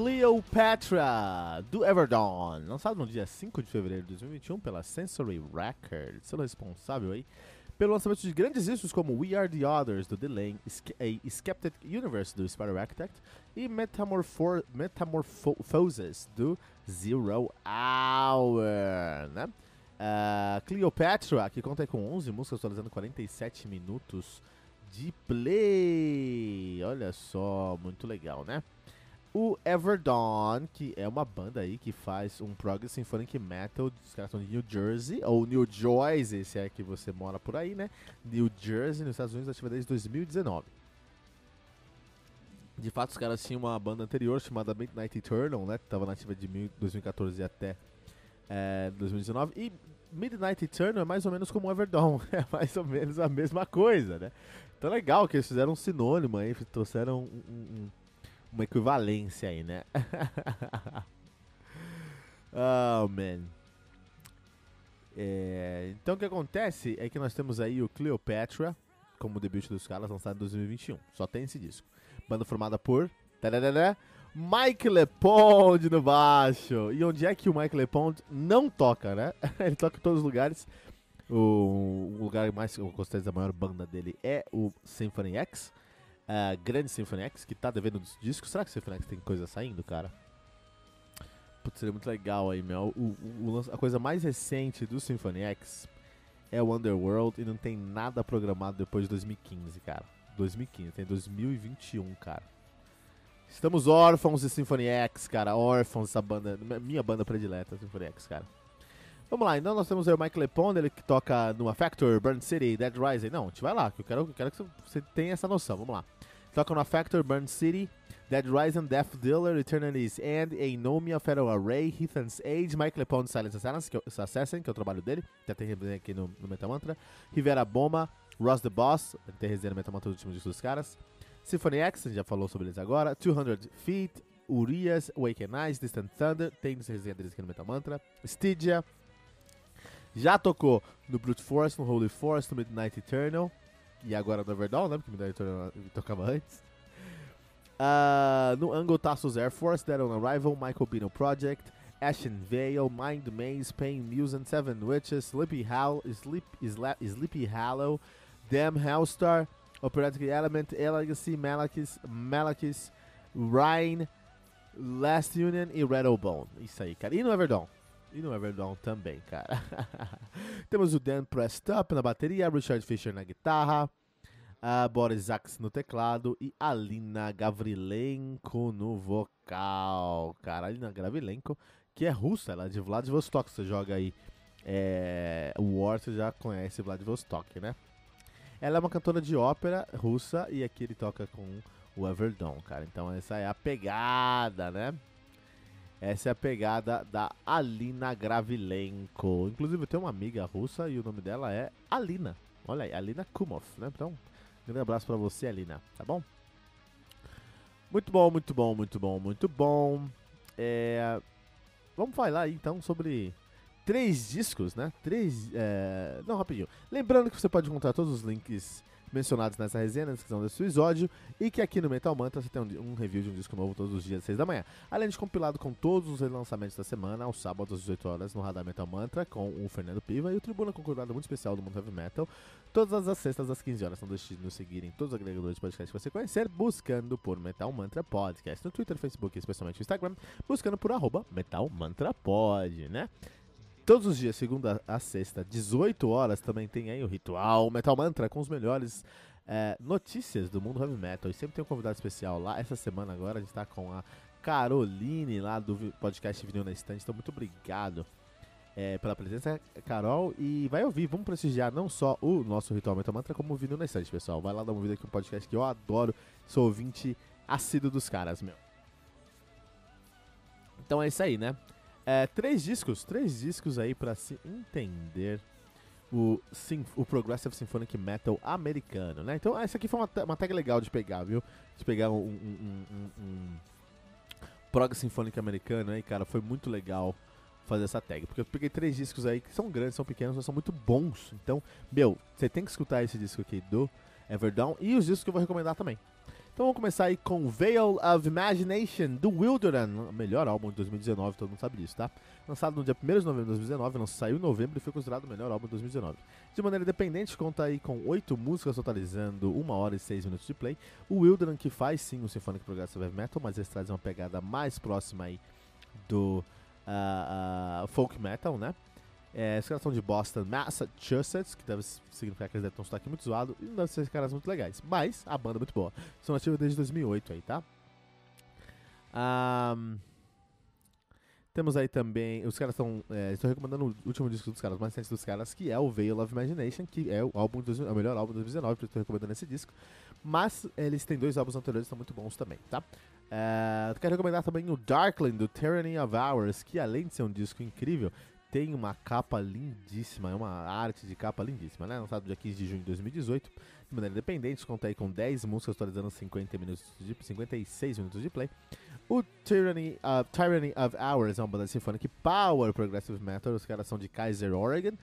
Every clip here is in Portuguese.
Cleopatra, do Everdawn, lançado no dia 5 de fevereiro de 2021 pela Sensory Records, sendo responsável aí pelo lançamento de grandes discos como We Are The Others, do Delay, a Skeptic Universe, do Spider Architect, e Metamorpho Metamorphoses, do Zero Hour, né? Uh, Cleopatra, que conta com 11 músicas, atualizando 47 minutos de play. Olha só, muito legal, né? O Everdawn, que é uma banda aí que faz um prog symphonic metal, os caras são de New Jersey, ou New Jersey, se é que você mora por aí, né? New Jersey, nos Estados Unidos, ativa desde 2019. De fato, os caras tinham uma banda anterior chamada Midnight Eternal, né? Que tava nativa de 2014 até é, 2019. E Midnight Eternal é mais ou menos como o Everdawn, é mais ou menos a mesma coisa, né? Então legal que eles fizeram um sinônimo aí, trouxeram um, um, uma equivalência aí, né? oh, man. É, então o que acontece é que nós temos aí o Cleopatra como debut dos caras lançado em 2021. Só tem esse disco. Banda formada por tararara, Mike LePond no baixo. E onde é que o Mike LePond não toca, né? Ele toca em todos os lugares. O, o lugar mais, eu gostei da maior banda dele é o Symphony X uh, grande Symphony X, que tá devendo dos discos. Será que o Symphony X tem coisa saindo, cara? Putz, seria muito legal aí, meu. O, o, a coisa mais recente do Symphony X é o Underworld e não tem nada programado depois de 2015, cara. 2015, tem 2021, cara. Estamos órfãos de Symphony X, cara. Órfãos dessa banda. Minha banda predileta, Symphony X, cara. Vamos lá, então nós temos aí o Mike Lepond, ele que toca numa Factor, Burn City, Dead Rising. Não, a gente vai lá, que eu quero, eu quero que você tenha essa noção. Vamos lá. Toca no Factor, Burn City, Dead Rising, Death Dealer, Eternity's End, Anomia, Federal Array, Heathen's Age, Mike Lepond, Silence Assassin, que, é, Assassin, que é o trabalho dele, já tem resenha aqui no, no Metamantra, Rivera Boma, Ross the Boss, tem resenha no Metamantra últimos discos dos caras, Symphony X, já falou sobre eles agora, 200 Feet, Urias, Awaken Eyes, Distant Thunder, tem resenha deles aqui no Metamantra, Stygia, já tocou no Brute Force, no Holy Force, no Midnight Eternal, e agora no Everdawn, né? Porque Midnight tocava antes. Uh, no Angle Tassos Air Force, Dead on Arrival, Michael Bino Project, Ashen Veil, Mind Maze, Pain Muse and Seven Witches, Sleepy, Hall, Sleep, Isla, Sleepy Hollow, Damn Hellstar, Operatic Element, Legacy, Malakis, Malakis, Rhine, Last Union e Rattlebone. Isso aí, cara. E no Everdawn? E no Everdawn também, cara. Temos o Dan Prestup na bateria, Richard Fisher na guitarra, Boris Ax no teclado e Alina Gavrilenko no vocal. Cara, Alina Gavrilenko, que é russa, ela é de Vladivostok. Você joga aí é, War, você já conhece Vladivostok, né? Ela é uma cantora de ópera russa e aqui ele toca com o Everdawn, cara. Então essa é a pegada, né? Essa é a pegada da Alina Gravilenko. Inclusive, eu tenho uma amiga russa e o nome dela é Alina. Olha aí, Alina Kumov, né? Então, grande abraço pra você, Alina, tá bom? Muito bom, muito bom, muito bom, muito bom. É... Vamos falar aí, então sobre três discos, né? Três. É... Não, rapidinho. Lembrando que você pode encontrar todos os links mencionados nessa resenha, na descrição desse episódio, e que aqui no Metal Mantra você tem um, um, review de um disco novo todos os dias às 6 da manhã. Além de compilado com todos os relançamentos da semana, aos sábados às 18 horas no Radar Metal Mantra, com o Fernando Piva e o Tribuna com convidado muito especial do mundo heavy metal, todas as sextas às 15 horas. Não deixe de nos seguir em todos os agregadores de podcast que você conhecer, buscando por Metal Mantra Podcast, no Twitter, Facebook e especialmente no Instagram, buscando por arroba Metal Mantra Pod, né? Todos os dias, segunda a sexta, 18 horas, também tem aí o Ritual Metal Mantra com os melhores é, notícias do mundo heavy metal. E sempre tem um convidado especial lá. Essa semana agora a gente está com a Caroline lá do podcast Vinil na Estante. Então, muito obrigado é, pela presença, Carol. E vai ouvir, vamos prestigiar não só o nosso Ritual Metal Mantra, como o Vinil na Estante, pessoal. Vai lá dar uma vida aqui no podcast que eu adoro. Sou ouvinte assíduo dos caras, meu. Então é isso aí, né? É, três discos, três discos aí pra se entender o, o Progressive Symphonic Metal americano, né? Então essa aqui foi uma, uma tag legal de pegar, viu? De pegar um, um, um, um Prog Symphonic americano aí, cara, foi muito legal fazer essa tag. Porque eu peguei três discos aí que são grandes, são pequenos, mas são muito bons. Então, meu, você tem que escutar esse disco aqui do Everdown e os discos que eu vou recomendar também. Então vamos começar aí com Veil of Imagination, do Wilderness, melhor álbum de 2019, todo mundo sabe disso, tá? Lançado no dia 1 de novembro de 2019, saiu em novembro e foi considerado o melhor álbum de 2019. De maneira independente, conta aí com 8 músicas, totalizando 1 hora e 6 minutos de play. O Wilderness que faz sim o Symphonic Progressive Metal, mas eles trazem uma pegada mais próxima aí do uh, uh, folk metal, né? É, os caras são de Boston, Massachusetts, que deve significar que eles devem ter um sotaque muito zoado e não devem ser caras muito legais. Mas a banda é muito boa. São ativos desde 2008 aí, tá? Um, temos aí também. Os caras estão. É, estou recomendando o último disco dos caras, mais recente dos caras, que é o Veil of Imagination, que é o, álbum do, é o melhor álbum de 2019, por isso estou recomendando esse disco. Mas eles têm dois álbuns anteriores que estão muito bons também, tá? É, quero recomendar também o Darkland, do Tyranny of Hours, que além de ser um disco incrível, tem uma capa lindíssima, é uma arte de capa lindíssima, né? Lançado dia 15 de junho de 2018, de maneira independente, conta aí com 10 músicas, atualizando 50 minutos de, 56 minutos de play. O Tyranny, uh, Tyranny of Hours é uma banda symphonic power progressive metal, os caras são de Kaiser, Oregon.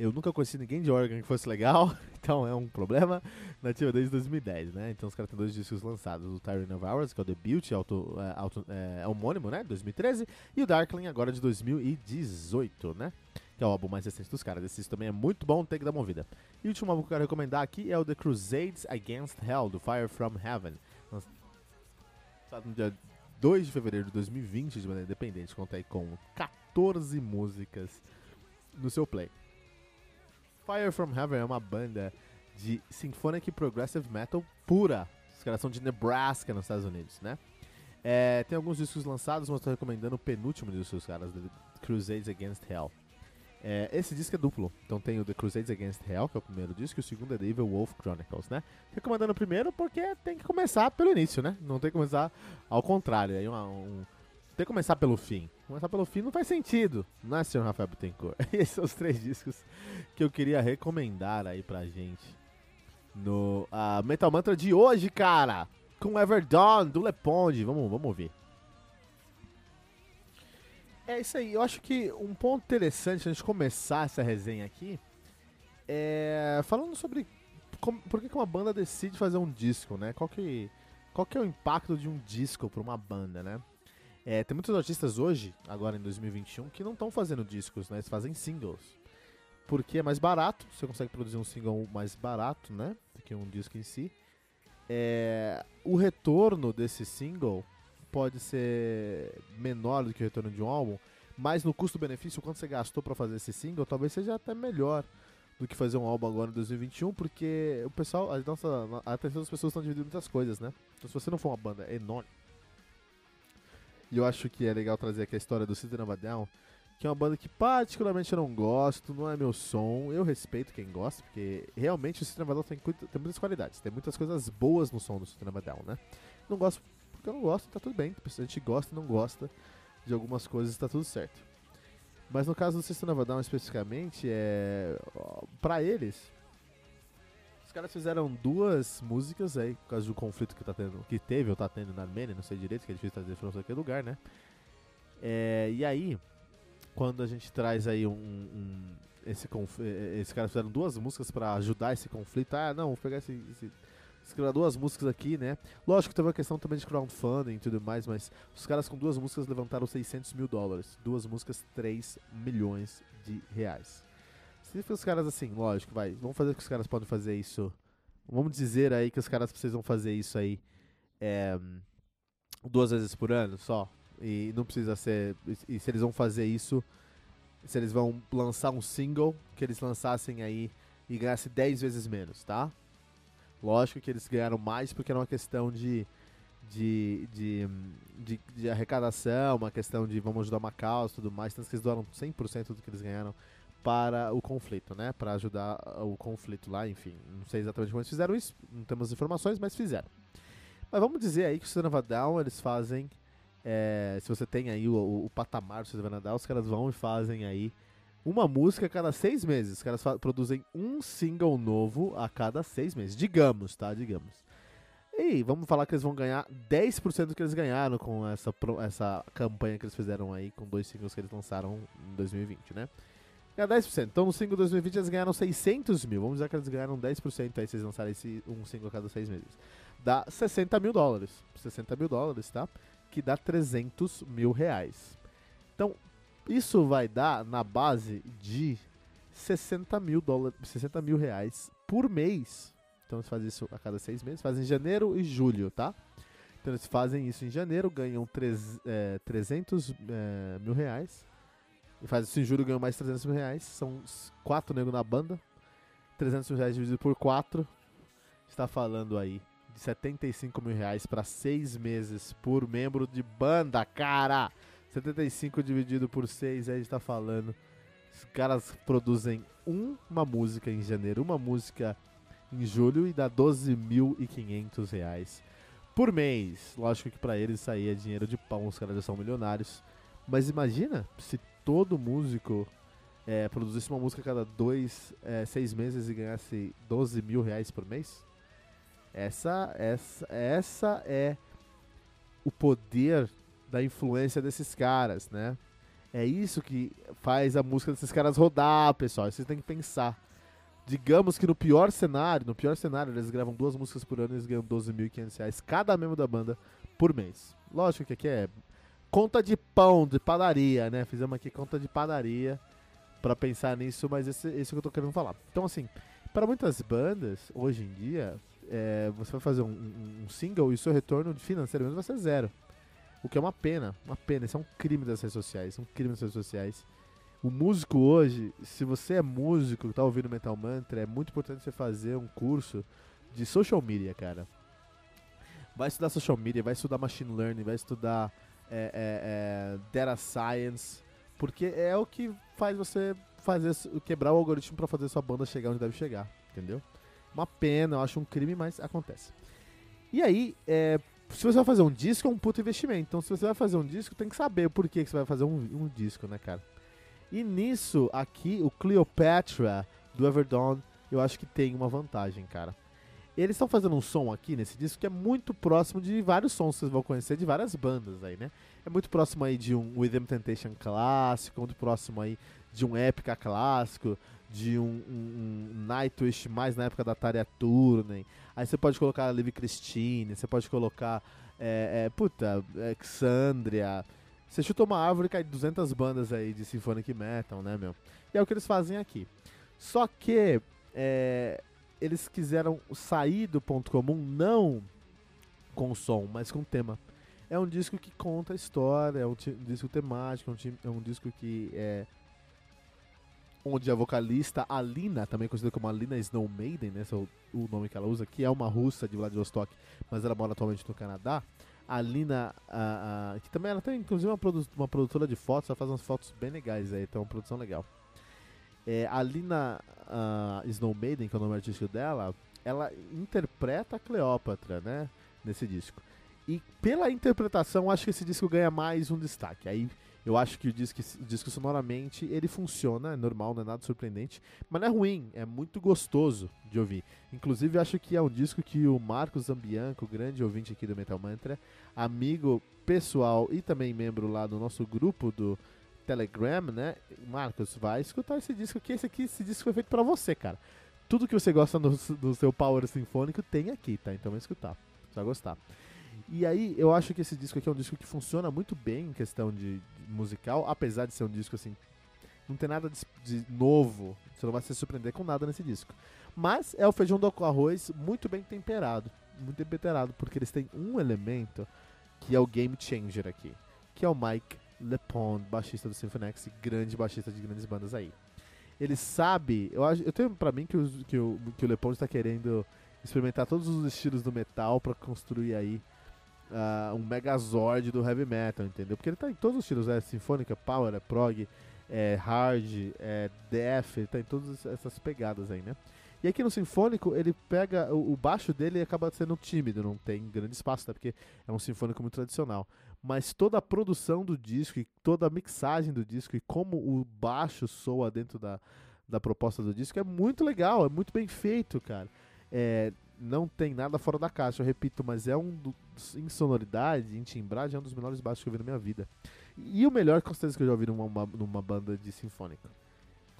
Eu nunca conheci ninguém de Oregon que fosse legal, então é um problema. Nativa desde 2010, né? Então os caras têm dois discos lançados: o Tyrant of Hours, que é o debut auto, é, auto, é, homônimo, né? 2013, e o Darkling, agora de 2018, né? Que é o álbum mais recente dos caras. Esse também é muito bom, tem que dar uma ouvida. E o último álbum que eu quero recomendar aqui é o The Crusades Against Hell, do Fire from Heaven. Lançado no dia 2 de fevereiro de 2020, de maneira independente. Conta aí com 14 músicas no seu play. Fire From Heaven é uma banda de symphonic progressive metal pura. Os caras são de Nebraska, nos Estados Unidos, né? É, tem alguns discos lançados, mas estou recomendando o penúltimo dos caras, The Crusades Against Hell. É, esse disco é duplo, então tem o The Crusades Against Hell, que é o primeiro disco, e o segundo é The Evil Wolf Chronicles, né? Recomendando o primeiro porque tem que começar pelo início, né? Não tem que começar ao contrário. Aí uma, um, tem que começar pelo fim. Começar pelo fim não faz sentido, não é, senhor Rafael Bittencourt? Esses são os três discos que eu queria recomendar aí pra gente no uh, Metal Mantra de hoje, cara. Com Everdawn, do Leponde. Vamos, vamos ver. É isso aí. Eu acho que um ponto interessante antes de começar essa resenha aqui é falando sobre como, por que, que uma banda decide fazer um disco, né? Qual que, qual que é o impacto de um disco para uma banda, né? É, tem muitos artistas hoje, agora em 2021, que não estão fazendo discos, né? Eles fazem singles. Porque é mais barato, você consegue produzir um single mais barato, né? Do que um disco em si. É, o retorno desse single pode ser menor do que o retorno de um álbum, mas no custo-benefício, quanto você gastou para fazer esse single, talvez seja até melhor do que fazer um álbum agora em 2021, porque o pessoal, a, nossa, a atenção das pessoas estão dividindo muitas coisas, né? Então se você não for uma banda enorme, e eu acho que é legal trazer aqui a história do System of a Down, que é uma banda que particularmente eu não gosto, não é meu som. Eu respeito quem gosta, porque realmente o System of a Down tem, tem muitas qualidades, tem muitas coisas boas no som do System of a Down, né? Não gosto porque eu não gosto, tá tudo bem. A gente gosta e não gosta de algumas coisas, tá tudo certo. Mas no caso do System of a Down especificamente, é para eles os caras fizeram duas músicas aí, por causa do conflito que, tá tendo, que teve ou tá tendo na Armênia, não sei direito, que é difícil trazer informação aqui lugar, né? É, e aí, quando a gente traz aí um. um esse esses caras fizeram duas músicas para ajudar esse conflito. Ah, não, vou pegar esse, esse escrever duas músicas aqui, né? Lógico teve uma questão também de crowdfunding e tudo mais, mas os caras com duas músicas levantaram 600 mil dólares. Duas músicas, 3 milhões de reais. Se os caras assim, lógico, vai, vamos fazer que os caras podem fazer isso. Vamos dizer aí que os caras precisam fazer isso aí é, duas vezes por ano só. E não precisa ser. E se eles vão fazer isso, se eles vão lançar um single, que eles lançassem aí e ganhassem 10 vezes menos, tá? Lógico que eles ganharam mais porque era uma questão de, de, de, de, de arrecadação, uma questão de vamos ajudar uma causa tudo mais. Tanto que eles doaram 100% do que eles ganharam para o conflito, né? Para ajudar o conflito lá, enfim. Não sei exatamente como eles fizeram isso, não temos informações, mas fizeram. Mas vamos dizer aí que o Cinema Down eles fazem é, se você tem aí o, o, patamar, você vai nadar, os caras vão e fazem aí uma música a cada seis meses. Os caras produzem um single novo a cada seis meses. Digamos, tá? Digamos. E vamos falar que eles vão ganhar 10% do que eles ganharam com essa, essa campanha que eles fizeram aí com dois singles que eles lançaram em 2020, né? Ganhar 10%. Então no single 2020 eles ganharam 600 mil. Vamos dizer que eles ganharam 10% aí eles lançarem esse, um single a cada seis meses. Dá 60 mil dólares. 60 mil dólares, tá? Que dá 300 mil reais. Então, isso vai dar na base de 60 mil dólares, 60 mil reais por mês. Então eles fazem isso a cada seis meses, fazem em janeiro e julho, tá? Então eles fazem isso em janeiro, ganham três, é, 300 é, mil reais. E isso em julho, ganham mais 300 mil reais. São quatro negros na banda. 300 mil reais dividido por quatro. Está falando aí de 75 mil reais para seis meses por membro de banda, cara! 75 dividido por 6, aí a gente tá falando. Os caras produzem uma música em janeiro, uma música em julho e dá 12.500 reais por mês. Lógico que para eles isso aí é dinheiro de pão, os caras já são milionários. Mas imagina se todo músico é, produzisse uma música a cada dois, é, seis meses e ganhasse 12 mil reais por mês. Essa, essa, essa é o poder da influência desses caras, né? É isso que faz a música desses caras rodar, pessoal. Vocês têm que pensar. Digamos que no pior cenário, no pior cenário, eles gravam duas músicas por ano e eles ganham 12.500 reais cada membro da banda por mês. Lógico que aqui é conta de pão, de padaria, né? Fizemos aqui conta de padaria para pensar nisso, mas esse, esse é que eu tô querendo falar. Então, assim, para muitas bandas, hoje em dia, é, você vai fazer um, um, single e o seu retorno financeiramente vai ser zero. O que é uma pena, uma pena. Isso é um crime das redes sociais, um crime das redes sociais. O músico hoje, se você é músico, que tá ouvindo Metal Mantra, é muito importante você fazer um curso de social media, cara. Vai estudar social media, vai estudar machine learning, vai estudar é, é, é, data science, porque é o que faz você fazer quebrar o algoritmo para fazer sua banda chegar onde deve chegar, entendeu? Uma pena, eu acho um crime, mas acontece. E aí, é, se você vai fazer um disco, é um puto investimento. Então, se você vai fazer um disco, tem que saber porquê que você vai fazer um, um disco, né, cara? E nisso, aqui, o Cleopatra do Everdawn, eu acho que tem uma vantagem, cara. Eles estão fazendo um som aqui nesse disco que é muito próximo de vários sons que vocês vão conhecer de várias bandas aí, né? É muito próximo aí de um Within Temptation clássico, muito próximo aí de um Epica clássico, de um, um, um Nightwish mais na época da Taria Turner. Aí você pode colocar a Liv Christine, você pode colocar, é, é, puta, Alexandria. Você chutou uma árvore e cai 200 bandas aí de Symphonic Metal, né, meu? E é o que eles fazem aqui. Só que é, eles quiseram sair do ponto comum não com som, mas com tema. É um disco que conta a história, é um, um disco temático, é um, é um disco que é onde a vocalista Alina, também conhecida como Alina Snow Maiden, né, esse é o, o, nome que ela usa, que é uma russa de Vladivostok, mas ela mora atualmente no Canadá. A Alina, a, a, que também ela tem inclusive uma, produ uma produtora de fotos, ela faz umas fotos bem legais aí, tem uma produção legal. É, a Alina a Snow Maiden, que é o nome artístico dela, ela interpreta a Cleópatra, né, nesse disco. E pela interpretação, acho que esse disco ganha mais um destaque. Aí eu acho que o disco, o disco sonoramente ele funciona, é normal, não é nada surpreendente, mas não é ruim, é muito gostoso de ouvir. Inclusive, acho que é um disco que o Marcos Zambianco, grande ouvinte aqui do Metal Mantra, amigo pessoal e também membro lá do nosso grupo do Telegram, né? Marcos, vai escutar esse disco aqui. Esse aqui, esse disco foi feito para você, cara. Tudo que você gosta do, do seu Power Sinfônico tem aqui, tá? Então vai escutar. Você vai gostar. E aí, eu acho que esse disco aqui é um disco que funciona muito bem em questão de, de musical, apesar de ser um disco assim. Não tem nada de, de, novo, você não vai se surpreender com nada nesse disco. Mas é o feijão do arroz muito bem temperado. Muito bem temperado, porque eles têm um elemento que é o game changer aqui, que é o Mike LePond, baixista do Symphony X, grande baixista de grandes bandas aí. Ele sabe, eu, acho, eu tenho pra mim que o, que o, que o LePond está querendo experimentar todos os estilos do metal para construir aí uh, um megazord do heavy metal, entendeu? Porque ele tá em todos os estilos, é sinfônica, power, é prog, é hard, é death, ele tá em todas essas pegadas aí, né? E aqui no Sinfônico, ele pega. O, baixo dele acaba sendo tímido, não tem grande espaço, tá? Porque é um sinfônico muito tradicional. Mas toda a produção do disco e toda a mixagem do disco e como o baixo soa dentro da, da proposta do disco é muito legal, é muito bem feito, cara. É, não tem nada fora da caixa, eu repito, mas é um do, em sonoridade, em timbragem, é um dos melhores baixos que eu vi na minha vida. E o melhor, com certeza, que eu já ouvi numa, uma, numa banda de sinfônica.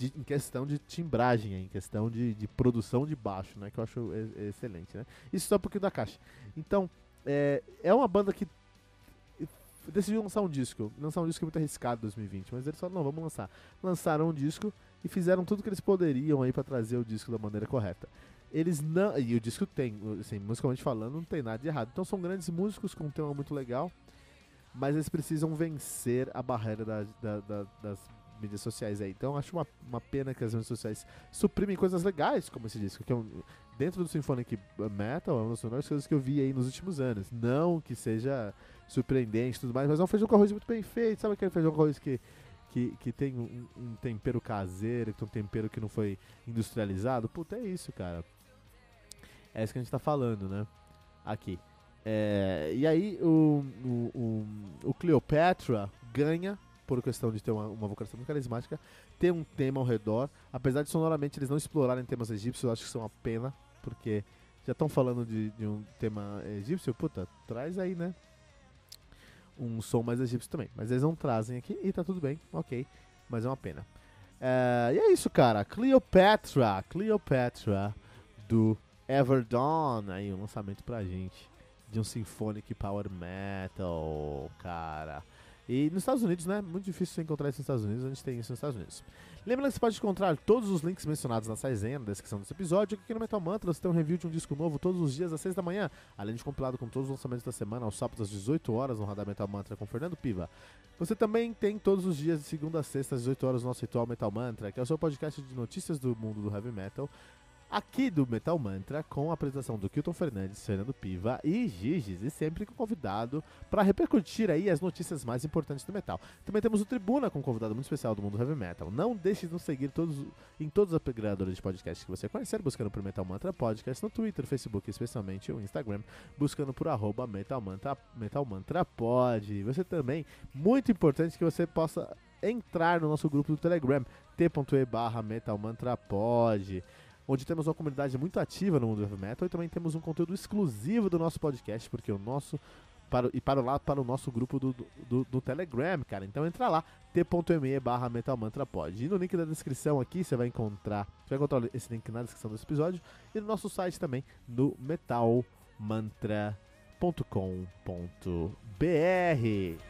De, em questão de timbragem, em questão de, de produção de baixo, né? Que eu acho excelente, né? Isso só um pouquinho da caixa. Então, é, é uma banda que decidiu lançar um disco. Lançar um disco muito arriscado em 2020, mas eles falaram, não, vamos lançar. Lançaram um disco e fizeram tudo que eles poderiam aí para trazer o disco da maneira correta. Eles não. E o disco tem, assim, musicalmente falando, não tem nada de errado. Então são grandes músicos com um tema muito legal, mas eles precisam vencer a barreira da, da, da, das mídias sociais aí. Então acho uma, uma pena que as mídias sociais suprimem coisas legais, como esse disco, que é um, dentro do Symphonic Metal é uma das melhores coisas que eu vi aí nos últimos anos. Não que seja surpreendente e tudo mais, mas é um feijão com arroz muito bem feito. Sabe aquele feijão com arroz que, que, que tem um, um tempero caseiro, que tem um tempero que não foi industrializado? Puta, é isso, cara. É isso que a gente tá falando, né? Aqui. É, e aí o, o, o, o, Cleopatra ganha por questão de ter uma, uma vocação muito carismática, ter um tema ao redor, apesar de sonoramente eles não explorarem temas egípcios, eu acho que isso é uma pena, porque já estão falando de, de, um tema egípcio, puta, traz aí, né? Um som mais egípcio também. Mas eles não trazem aqui e tá tudo bem, ok. Mas é uma pena. É, e é isso, cara. Cleopatra, Cleopatra do Everdawn, aí um lançamento pra gente de um Symphonic Power Metal, cara. E nos Estados Unidos, né? Muito difícil encontrar isso nos Estados Unidos, a gente tem isso nos Estados Unidos. Lembrando que você pode encontrar todos os links mencionados na resenha, na descrição desse episódio. Aqui no Metal Mantra você tem um review de um disco novo todos os dias às 6 da manhã, além de compilado com todos os lançamentos da semana aos sábados às 18 horas no Radar Metal Mantra com Fernando Piva. Você também tem todos os dias de segunda a sexta às 18 horas o nosso ritual Metal Mantra, que é o seu podcast de notícias do mundo do heavy metal aqui do Metal Mantra, com a apresentação do Kilton Fernandes, Fernando Piva e Giges, e sempre com convidado para repercutir aí as notícias mais importantes do metal. Também temos o Tribuna com um convidado muito especial do mundo heavy metal. Não deixe de nos seguir todos, em todos os agregadores de podcast que você conhecer, buscando por Metal Mantra Podcast no Twitter, Facebook, especialmente o Instagram, buscando por arroba Metal Mantra, Metal Mantra Pod. Você também, muito importante que você possa entrar no nosso grupo do Telegram, t.e barra Metal Mantra Pod onde temos uma comunidade muito ativa no mundo do heavy metal e também temos um conteúdo exclusivo do nosso podcast, porque o nosso para, e para lá para o nosso grupo do, do, do Telegram, cara. Então entra lá, t.me barra metalmantrapod. E no link da descrição aqui você vai encontrar, você vai encontrar esse link na descrição desse episódio e no nosso site também, no metalmantra.com.br.